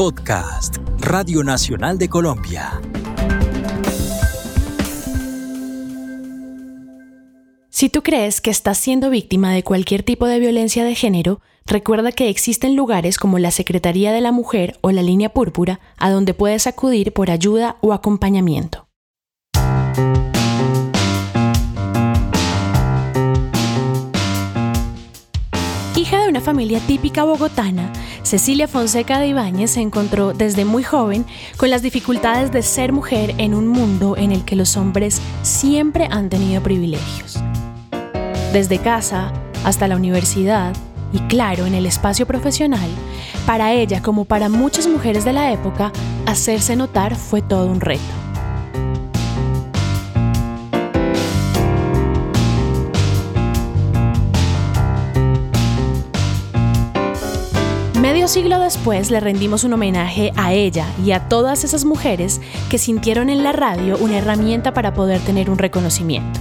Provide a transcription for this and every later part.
Podcast, Radio Nacional de Colombia. Si tú crees que estás siendo víctima de cualquier tipo de violencia de género, recuerda que existen lugares como la Secretaría de la Mujer o la Línea Púrpura a donde puedes acudir por ayuda o acompañamiento. Hija de una familia típica bogotana, Cecilia Fonseca de Ibáñez se encontró desde muy joven con las dificultades de ser mujer en un mundo en el que los hombres siempre han tenido privilegios. Desde casa hasta la universidad y claro, en el espacio profesional, para ella como para muchas mujeres de la época, hacerse notar fue todo un reto. Siglo después le rendimos un homenaje a ella y a todas esas mujeres que sintieron en la radio una herramienta para poder tener un reconocimiento.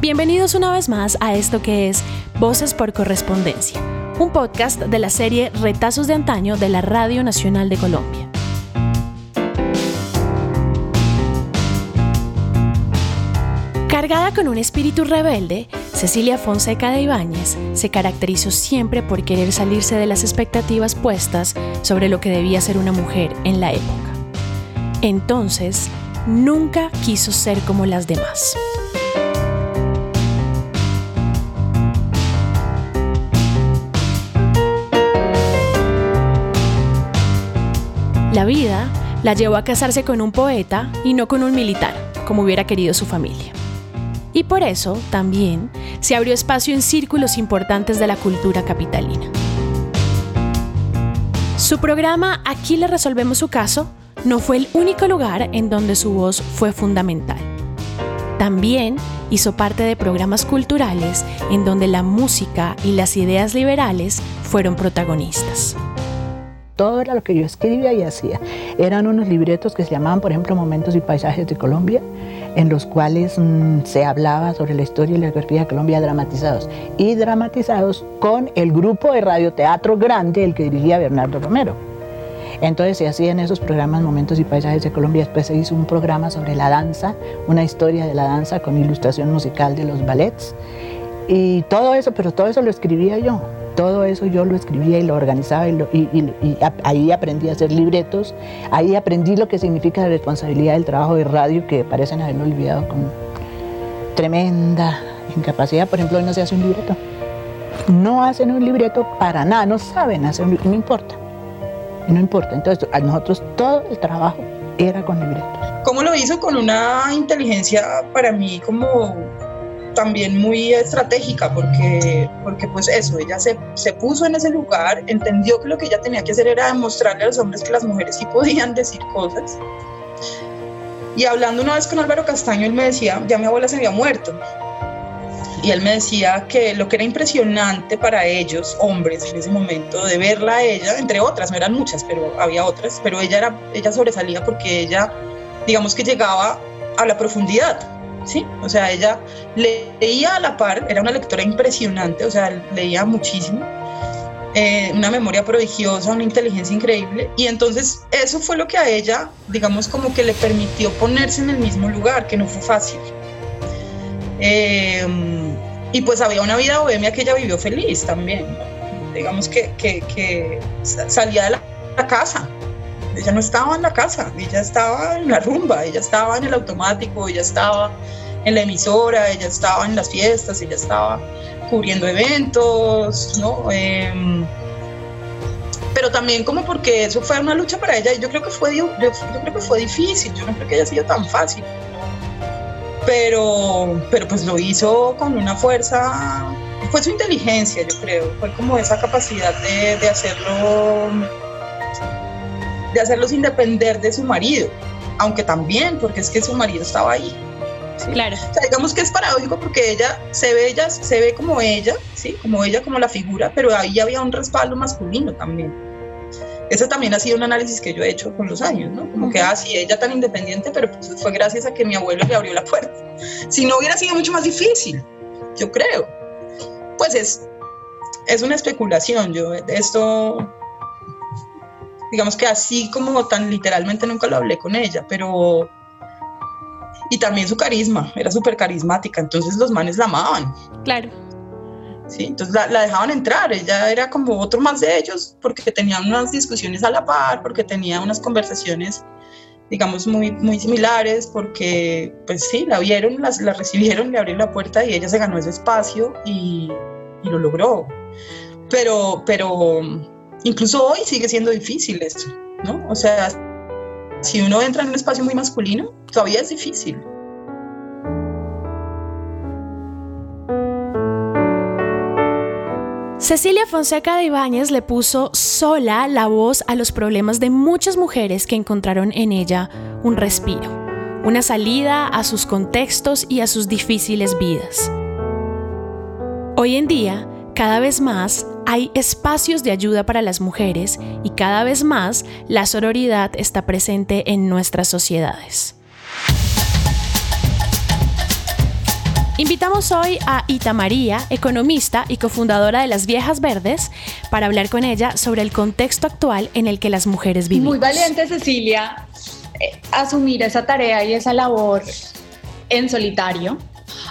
Bienvenidos una vez más a esto que es Voces por Correspondencia, un podcast de la serie Retazos de Antaño de la Radio Nacional de Colombia. Cargada con un espíritu rebelde, Cecilia Fonseca de Ibáñez se caracterizó siempre por querer salirse de las expectativas puestas sobre lo que debía ser una mujer en la época. Entonces, nunca quiso ser como las demás. La vida la llevó a casarse con un poeta y no con un militar, como hubiera querido su familia. Y por eso, también, se abrió espacio en círculos importantes de la cultura capitalina. Su programa Aquí le resolvemos su caso no fue el único lugar en donde su voz fue fundamental. También hizo parte de programas culturales en donde la música y las ideas liberales fueron protagonistas todo era lo que yo escribía y hacía. Eran unos libretos que se llamaban, por ejemplo, Momentos y Paisajes de Colombia, en los cuales mm, se hablaba sobre la historia y la geografía de Colombia dramatizados. Y dramatizados con el grupo de radioteatro grande, el que dirigía Bernardo Romero. Entonces se hacían esos programas Momentos y Paisajes de Colombia. Después se hizo un programa sobre la danza, una historia de la danza con ilustración musical de los ballets. Y todo eso, pero todo eso lo escribía yo todo eso yo lo escribía y lo organizaba y, ahí aprendí a hacer libretos, ahí aprendí lo que significa la responsabilidad del trabajo de radio que parecen haberlo olvidado con tremenda incapacidad. Por ejemplo, hoy no se hace un libreto. No hacen un libreto para nada, no saben hacer un libreto, no importa. no importa. Entonces, a nosotros todo el trabajo era con libretos. ¿Cómo lo hizo? Con una inteligencia para mí como también muy estratégica porque, porque pues eso, ella se, se, puso en ese lugar, entendió que lo que ella tenía que hacer era demostrarle a los hombres que las mujeres sí podían decir cosas. Y hablando una vez con Álvaro Castaño, él me decía, ya mi abuela se había muerto. Y él me decía que lo que era impresionante para ellos, hombres en ese momento, de verla a ella, entre otras, no eran muchas, pero había otras, pero ella, era, ella sobresalía porque ella, digamos que llegaba a la profundidad, ¿sí? O sea, ella leía a la par, era una lectora impresionante, o sea, leía muchísimo, eh, una memoria prodigiosa, una inteligencia increíble, y entonces eso fue lo que a ella, digamos, como que le permitió ponerse en el mismo lugar, que no fue fácil. Em, y pues había una vida bohemia que ella vivió feliz también, digamos que, que, salía de la casa, ella no estaba en la casa, ella estaba en la rumba, ella estaba en el automático, ella estaba en la emisora, ella estaba en las fiestas, ella estaba cubriendo eventos, ¿no? Em, pero también como porque eso fue una lucha para ella, y yo creo que fue, yo, creo que fue difícil, yo no creo que haya sido tan fácil, pero, pero pues lo hizo con una fuerza, fue su inteligencia, yo creo, fue como esa capacidad de, de hacerlo de hacerlo sin depender de su marido, aunque también, porque es que su marido estaba ahí. Claro. O sea, digamos que es paradójico porque ella se ve, ella se ve como ella, ¿sí? Como ella, como la figura, pero ahí había un respaldo masculino también. Ese también ha sido un análisis que yo he hecho con los años, ¿no? Como que, ah, sí, ella tan independiente, pero pues fue gracias a que mi abuelo le abrió la puerta. Si no hubiera sido mucho más difícil, yo creo. Pues es, es una especulación, yo esto Digamos que así como tan literalmente nunca lo hablé con ella, pero... Y también su carisma, era súper carismática, entonces los manes la amaban. Claro. Sí, entonces la, la, dejaban entrar, ella era como otro más de ellos, porque tenían unas discusiones a la par, porque tenía unas conversaciones digamos, muy, muy similares porque, pues sí, la vieron, las, la recibieron, le abrieron la puerta y ella se ganó ese espacio y, y lo logró. Pero, pero incluso hoy sigue siendo difícil esto, ¿no? O sea, si uno entra en un espacio muy masculino, todavía es difícil. Cecilia Fonseca de Ibáñez le puso sola la voz a los problemas de muchas mujeres que encontraron en ella un respiro, una salida a sus contextos y a sus difíciles vidas. Hoy en día, cada vez más hay espacios de ayuda para las mujeres y cada vez más la sororidad está presente en nuestras sociedades. Invitamos hoy a Ita María, economista y cofundadora de Las Viejas Verdes, para hablar con ella sobre el contexto actual en el que las mujeres viven. Muy valiente, Cecilia, eh, asumir esa tarea y esa labor en solitario.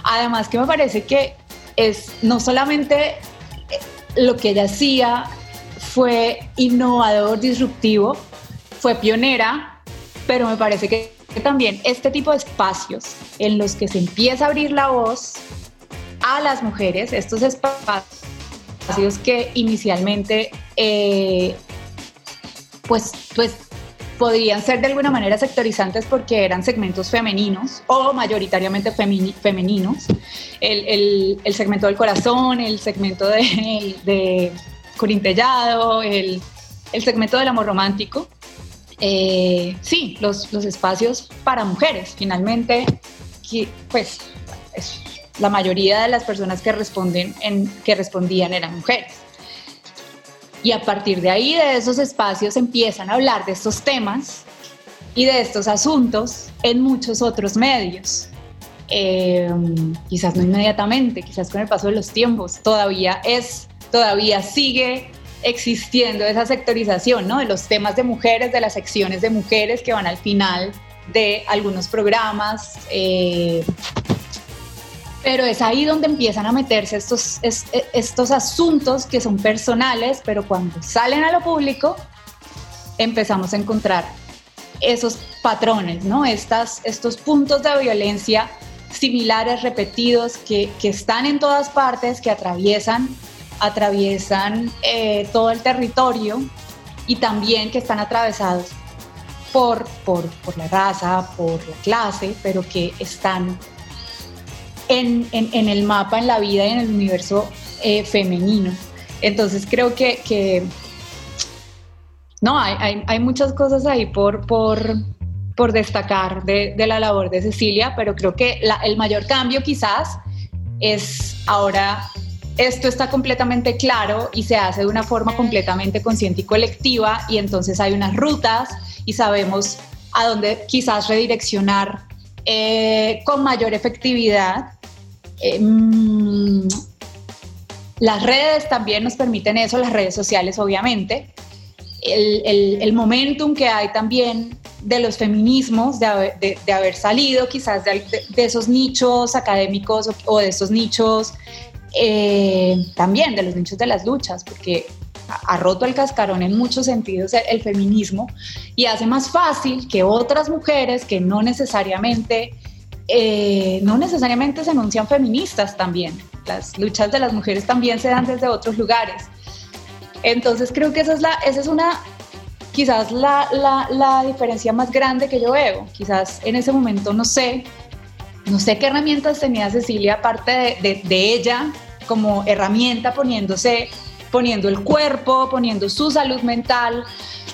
Además que me parece que es no solamente lo que ella hacía fue innovador, disruptivo, fue pionera, pero me parece que también este tipo de espacios en los que se empieza a abrir la voz a las mujeres, estos espacios que inicialmente eh, pues, pues podrían ser de alguna manera sectorizantes porque eran segmentos femeninos o mayoritariamente femeninos. El, segmento del corazón, el segmento de, de Corintellado, el, el segmento del amor romántico. Eh, sí, los, los, espacios para mujeres. Finalmente, pues la mayoría de las personas que, responden en, que respondían eran mujeres. Y a partir de ahí, de esos espacios, empiezan a hablar de estos temas y de estos asuntos en muchos otros medios. Eh, quizás no inmediatamente, quizás con el paso de los tiempos, todavía es, todavía sigue existiendo esa sectorización, ¿no? De los temas de mujeres, de las secciones de mujeres que van al final de algunos programas. Eh, pero es ahí donde empiezan a meterse estos, estos asuntos que son personales, pero cuando salen a lo público empezamos a encontrar esos patrones, ¿no? Estas, estos puntos de violencia similares, repetidos, que, que están en todas partes, que atraviesan atraviesan eh, todo el territorio y también que están atravesados por, por, la raza, por la clase, pero que están en, el mapa, en la vida y en el universo eh, femenino. Entonces creo que, no, hay, hay, muchas cosas ahí por, por, por destacar de, la labor de Cecilia, pero creo que el mayor cambio quizás es ahora esto está completamente claro y se hace de una forma completamente consciente y colectiva y entonces hay unas rutas y sabemos a dónde quizás redireccionar eh, con mayor efectividad. Eh, mm, las redes también nos permiten eso, las redes sociales obviamente. El, momentum que hay también de los feminismos, de haber, salido quizás de, esos nichos académicos o de esos nichos eh, también de los nichos de las luchas, porque ha roto el cascarón en muchos sentidos el, feminismo y hace más fácil que otras mujeres que no necesariamente, eh, no necesariamente se anuncian feministas también. Las luchas de las mujeres también se dan desde otros lugares. Entonces creo que esa es, la, esa es una, quizás la, la, diferencia más grande que yo veo. Quizás en ese momento no sé no sé qué herramientas tenía Cecilia aparte de, ella como herramienta poniéndose, poniendo el cuerpo, poniendo su salud mental,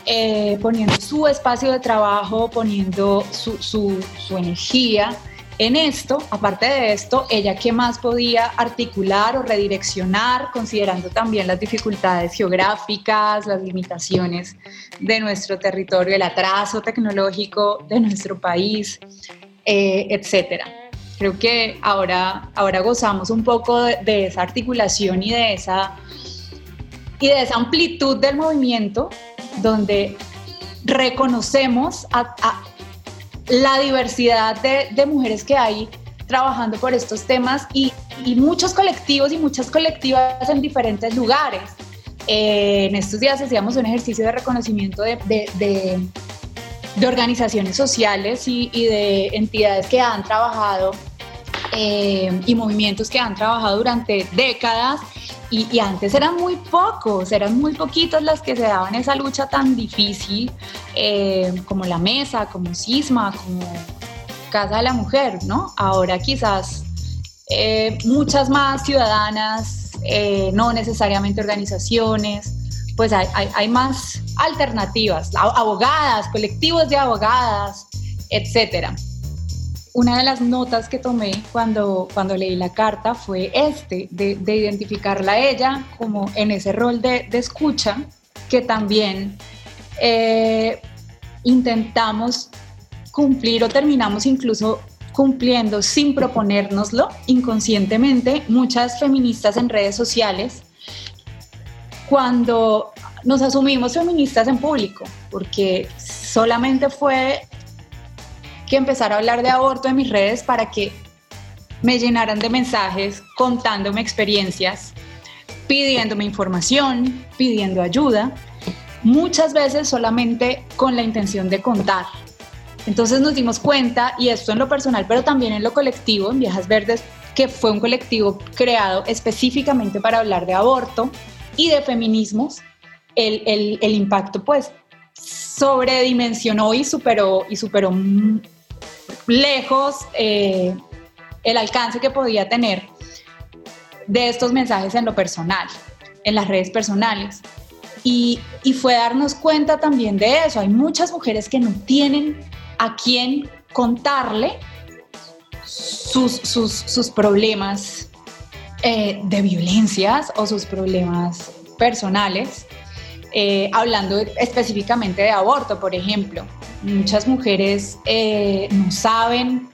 eh, poniendo su espacio de trabajo, poniendo su, energía en esto, aparte de esto, ella qué más podía articular o redireccionar, considerando también las dificultades geográficas, las limitaciones de nuestro territorio, el atraso tecnológico de nuestro país, eh, etcétera. Creo que ahora, ahora gozamos un poco de, esa articulación y de esa, y de esa amplitud del movimiento, donde reconocemos a, la diversidad de, mujeres que hay trabajando por estos temas y, muchos colectivos y muchas colectivas en diferentes lugares. Eh, en estos días hacíamos un ejercicio de reconocimiento de, de, organizaciones sociales y, de entidades que han trabajado eh, y movimientos que han trabajado durante décadas y, antes eran muy pocos, eran muy poquitos las que se daban esa lucha tan difícil eh, como la mesa, como Cisma, como Casa de la Mujer, ¿no? Ahora quizás eh, muchas más ciudadanas, eh, no necesariamente organizaciones, pues hay, hay, más alternativas, abogadas, colectivos de abogadas, etcétera una de las notas que tomé cuando, cuando leí la carta fue este, de, identificarla a ella como en ese rol de, escucha, que también eh, intentamos cumplir o terminamos incluso cumpliendo sin proponérnoslo inconscientemente. Muchas feministas en redes sociales cuando nos asumimos feministas en público, porque solamente fue que empezar a hablar de aborto en mis redes para que me llenaran de mensajes contándome experiencias, pidiéndome información, pidiendo ayuda, muchas veces solamente con la intención de contar. Entonces nos dimos cuenta, y esto en lo personal, pero también en lo colectivo, en Viejas Verdes, que fue un colectivo creado específicamente para hablar de aborto y de feminismos, el, el, el impacto pues sobredimensionó y superó, y superó lejos eh, el alcance que podía tener de estos mensajes en lo personal, en las redes personales. Y, fue darnos cuenta también de eso. Hay muchas mujeres que no tienen a quién contarle sus, sus, problemas eh, de violencias o sus problemas personales, eh, hablando específicamente de aborto, por ejemplo. Muchas mujeres eh, no saben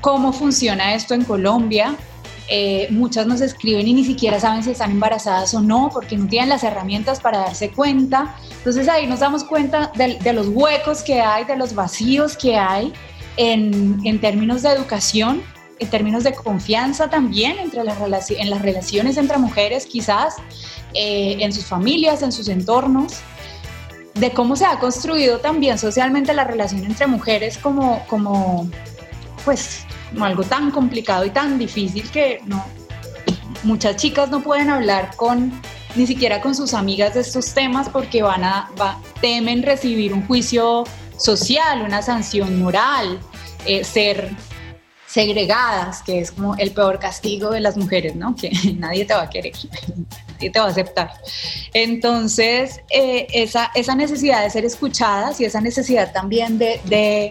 cómo funciona esto en Colombia. Eh, muchas nos escriben y ni siquiera saben si están embarazadas o no, porque no tienen las herramientas para darse cuenta. Entonces ahí nos damos cuenta de, los huecos que hay, de los vacíos que hay en, términos de educación, en términos de confianza también entre las en las relaciones entre mujeres, quizás eh, en sus familias, en sus entornos de cómo se ha construido también socialmente la relación entre mujeres como, como pues, algo tan complicado y tan difícil que no, muchas chicas no pueden hablar con ni siquiera con sus amigas de estos temas porque van a, temen recibir un juicio social, una sanción moral, eh, ser segregadas, que es como el peor castigo de las mujeres, ¿no? Que nadie te va a querer, nadie te va a aceptar. Entonces, eh, esa, esa necesidad de ser escuchadas y esa necesidad también de, de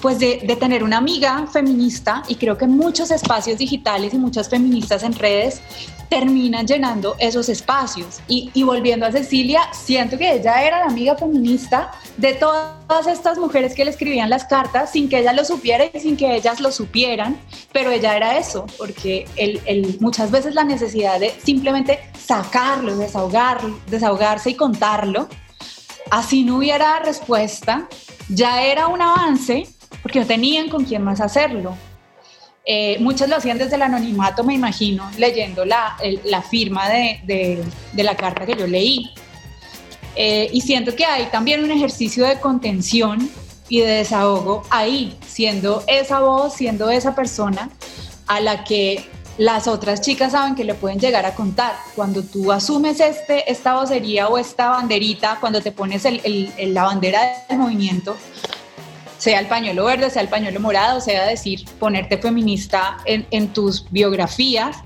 pues de, de, tener una amiga feminista y creo que muchos espacios digitales y muchas feministas en redes terminan llenando esos espacios. Y, y, volviendo a Cecilia, siento que ella era la amiga feminista de todas estas mujeres que le escribían las cartas sin que ella lo supiera y sin que ellas lo supieran, pero ella era eso, porque el, el, muchas veces la necesidad de simplemente sacarlo, desahogar, desahogarse y contarlo, así no hubiera respuesta, ya era un avance porque no tenían con quién más hacerlo. Eh, muchos lo hacían desde el anonimato, me imagino, leyendo la, la firma de, de, de, la carta que yo leí. Eh, y siento que hay también un ejercicio de contención y de desahogo ahí, siendo esa voz, siendo esa persona a la que las otras chicas saben que le pueden llegar a contar. Cuando tú asumes este, esta vocería o esta banderita, cuando te pones el, el, la bandera del movimiento, sea el pañuelo verde, sea el pañuelo morado, sea decir, ponerte feminista en, tus biografías.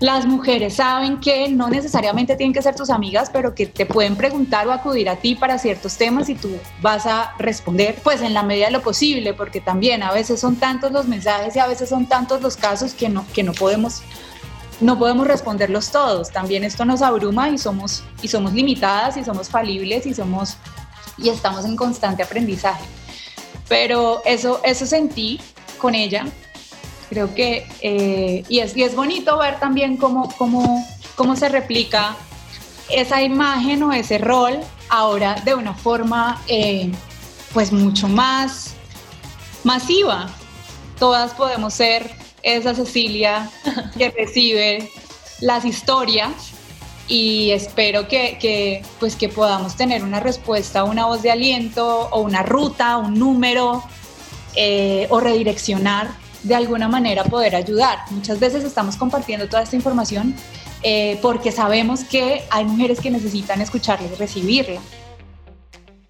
Las mujeres saben que no necesariamente tienen que ser tus amigas, pero que te pueden preguntar o acudir a ti para ciertos temas y tú vas a responder, pues en la medida de lo posible, porque también a veces son tantos los mensajes y a veces son tantos los casos que no, que no podemos no podemos responderlos todos. También esto nos abruma y somos, y somos limitadas y somos falibles y somos y estamos en constante aprendizaje. Pero eso, eso sentí con ella. Creo que, eh, y, es, y es bonito ver también cómo, cómo, cómo se replica esa imagen o ese rol ahora de una forma eh, pues mucho más masiva. Todas podemos ser esa Cecilia que recibe las historias y espero que, pues que podamos tener una respuesta, una voz de aliento o una ruta, un número eh, o redireccionar de alguna manera poder ayudar. Muchas veces estamos compartiendo toda esta información eh, porque sabemos que hay mujeres que necesitan escucharla y recibirla.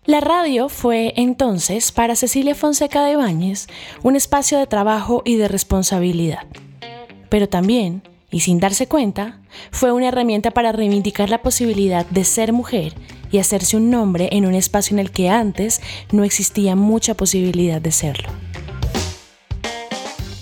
La radio fue entonces para Cecilia Fonseca de Báñez un espacio de trabajo y de responsabilidad. Pero también, y sin darse cuenta, fue una herramienta para reivindicar la posibilidad de ser mujer y hacerse un nombre en un espacio en el que antes no existía mucha posibilidad de serlo.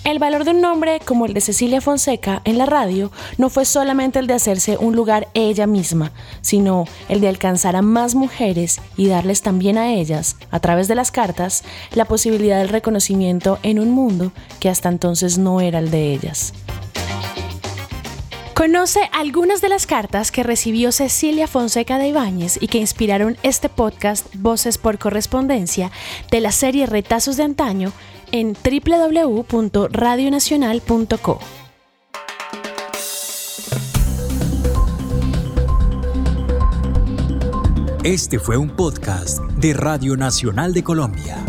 El valor de un nombre como el de Cecilia Fonseca en la radio no fue solamente el de hacerse un lugar ella misma, sino el de alcanzar a más mujeres y darles también a ellas, a través de las cartas, la posibilidad del reconocimiento en un mundo que hasta entonces no era el de ellas. Conoce algunas de las cartas que recibió Cecilia Fonseca de Ibáñez y que inspiraron este podcast Voces por Correspondencia de la serie Retazos de Antaño en www.radionacional.co. Este fue un podcast de Radio Nacional de Colombia.